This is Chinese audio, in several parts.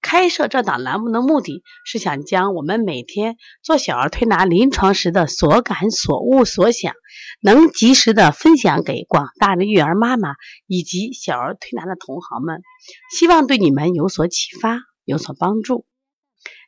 开设这档栏目的目的是想将我们每天做小儿推拿临床时的所感、所悟、所想。能及时的分享给广大的育儿妈妈以及小儿推拿的同行们，希望对你们有所启发，有所帮助。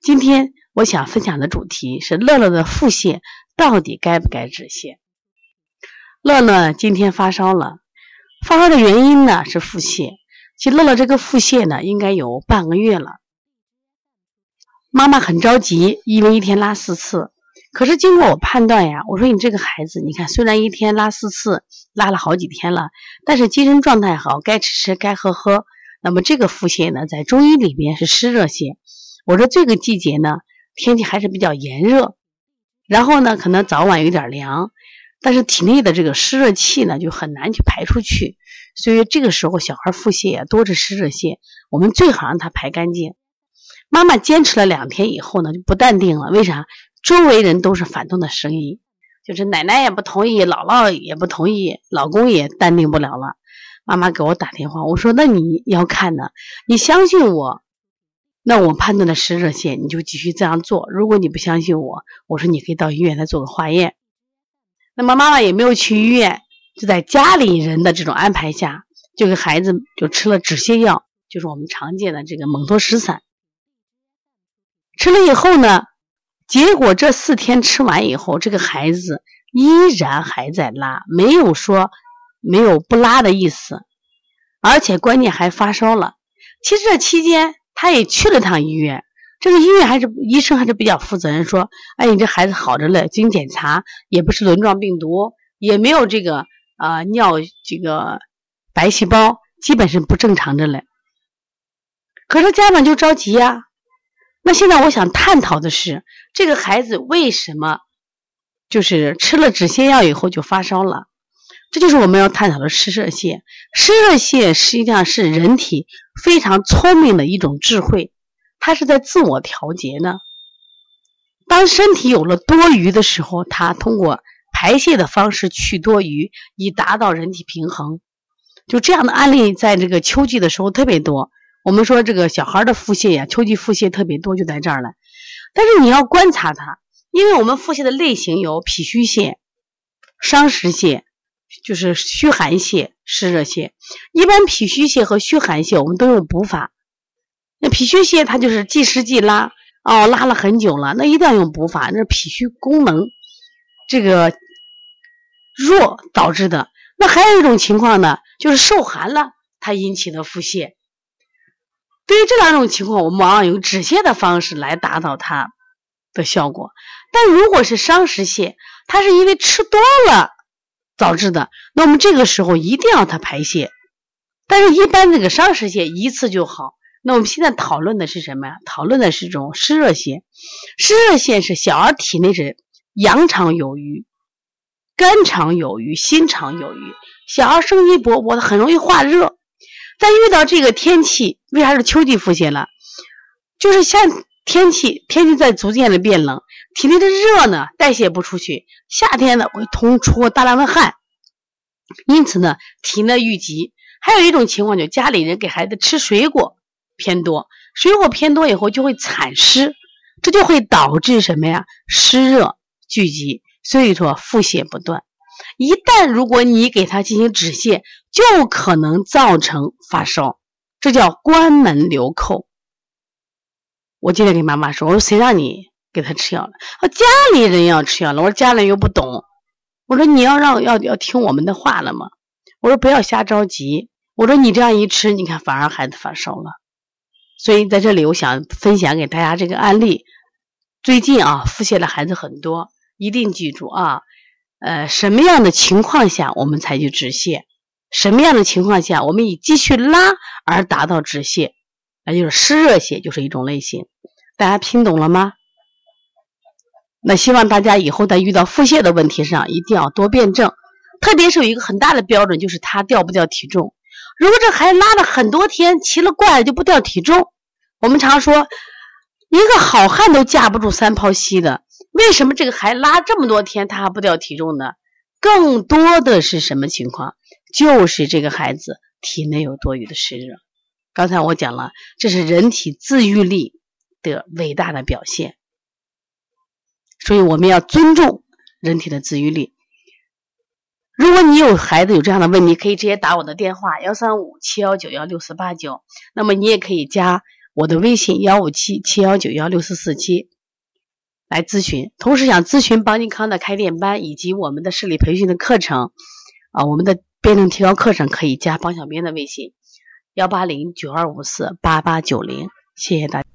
今天我想分享的主题是乐乐的腹泻到底该不该止泻？乐乐今天发烧了，发烧的原因呢是腹泻。其实乐乐这个腹泻呢应该有半个月了，妈妈很着急，因为一天拉四次。可是经过我判断呀，我说你这个孩子，你看虽然一天拉四次，拉了好几天了，但是精神状态好，该吃吃，该喝喝。那么这个腹泻呢，在中医里边是湿热泻。我说这个季节呢，天气还是比较炎热，然后呢，可能早晚有点凉，但是体内的这个湿热气呢，就很难去排出去。所以这个时候小孩腹泻呀，多是湿热泻，我们最好让他排干净。妈妈坚持了两天以后呢，就不淡定了，为啥？周围人都是反动的声音，就是奶奶也不同意，姥姥也不同意，老公也淡定不了了。妈妈给我打电话，我说：“那你要看呢，你相信我，那我判断的湿热泻，你就继续这样做。如果你不相信我，我说你可以到医院来做个化验。”那么妈妈也没有去医院，就在家里人的这种安排下，就给孩子就吃了止泻药，就是我们常见的这个蒙脱石散。吃了以后呢？结果这四天吃完以后，这个孩子依然还在拉，没有说没有不拉的意思，而且关键还发烧了。其实这期间他也去了趟医院，这个医院还是医生还是比较负责任，说：“哎，你这孩子好着嘞，经检查也不是轮状病毒，也没有这个啊尿这个白细胞，基本是不正常着嘞。”可是家长就着急呀。那现在我想探讨的是，这个孩子为什么就是吃了止泻药以后就发烧了？这就是我们要探讨的湿热泻。湿热泻实际上是人体非常聪明的一种智慧，它是在自我调节呢。当身体有了多余的时候，它通过排泄的方式去多余，以达到人体平衡。就这样的案例，在这个秋季的时候特别多。我们说这个小孩的腹泻呀，秋季腹泻特别多，就在这儿了。但是你要观察它，因为我们腹泻的类型有脾虚泻、伤食泻，就是虚寒泻、湿热泻。一般脾虚泻和虚寒泻，我们都用补法。那脾虚泻它就是既湿既拉，哦，拉了很久了，那一定要用补法。那脾虚功能这个弱导致的。那还有一种情况呢，就是受寒了，它引起的腹泻。对于这两种情况，我们往往用止泻的方式来达到它的效果。但如果是伤食泻，它是因为吃多了导致的，那我们这个时候一定要它排泄。但是，一般这个伤食泻一次就好。那我们现在讨论的是什么呀？讨论的是这种湿热泻。湿热泻是小儿体内是阳常有余，肝常有余，心常有余，小儿生机勃勃，的很容易化热。但遇到这个天气，为啥是秋季腹泻了？就是像天气，天气在逐渐的变冷，体内的热呢代谢不出去，夏天呢会通出大量的汗，因此呢体内郁积。还有一种情况，就家里人给孩子吃水果偏多，水果偏多以后就会产湿，这就会导致什么呀？湿热聚集，所以说腹泻不断。一旦如果你给他进行止泻，就可能造成发烧，这叫关门留寇。我今天跟妈妈说，我说谁让你给他吃药了？啊，家里人要吃药了。我说家里人又不懂，我说你要让要要听我们的话了吗？我说不要瞎着急。我说你这样一吃，你看反而孩子发烧了。所以在这里，我想分享给大家这个案例。最近啊，腹泻的孩子很多，一定记住啊。呃，什么样的情况下我们采取止泻？什么样的情况下我们以继续拉而达到止泻？那就是湿热泻就是一种类型。大家听懂了吗？那希望大家以后在遇到腹泻的问题上一定要多辩证，特别是有一个很大的标准，就是他掉不掉体重。如果这孩子拉了很多天，奇了怪了就不掉体重，我们常说一个好汉都架不住三泡稀的，为什么这个孩子拉这么多天他还不掉体重呢？更多的是什么情况？就是这个孩子体内有多余的湿热。刚才我讲了，这是人体自愈力的伟大的表现，所以我们要尊重人体的自愈力。如果你有孩子有这样的问题，可以直接打我的电话幺三五七幺九幺六四八九。那么你也可以加我的微信幺五七七幺九幺六四四七来咨询。同时想咨询邦尼康的开店班以及我们的视力培训的课程啊，我们的辩证提高课程可以加邦小编的微信幺八零九二五四八八九零。谢谢大。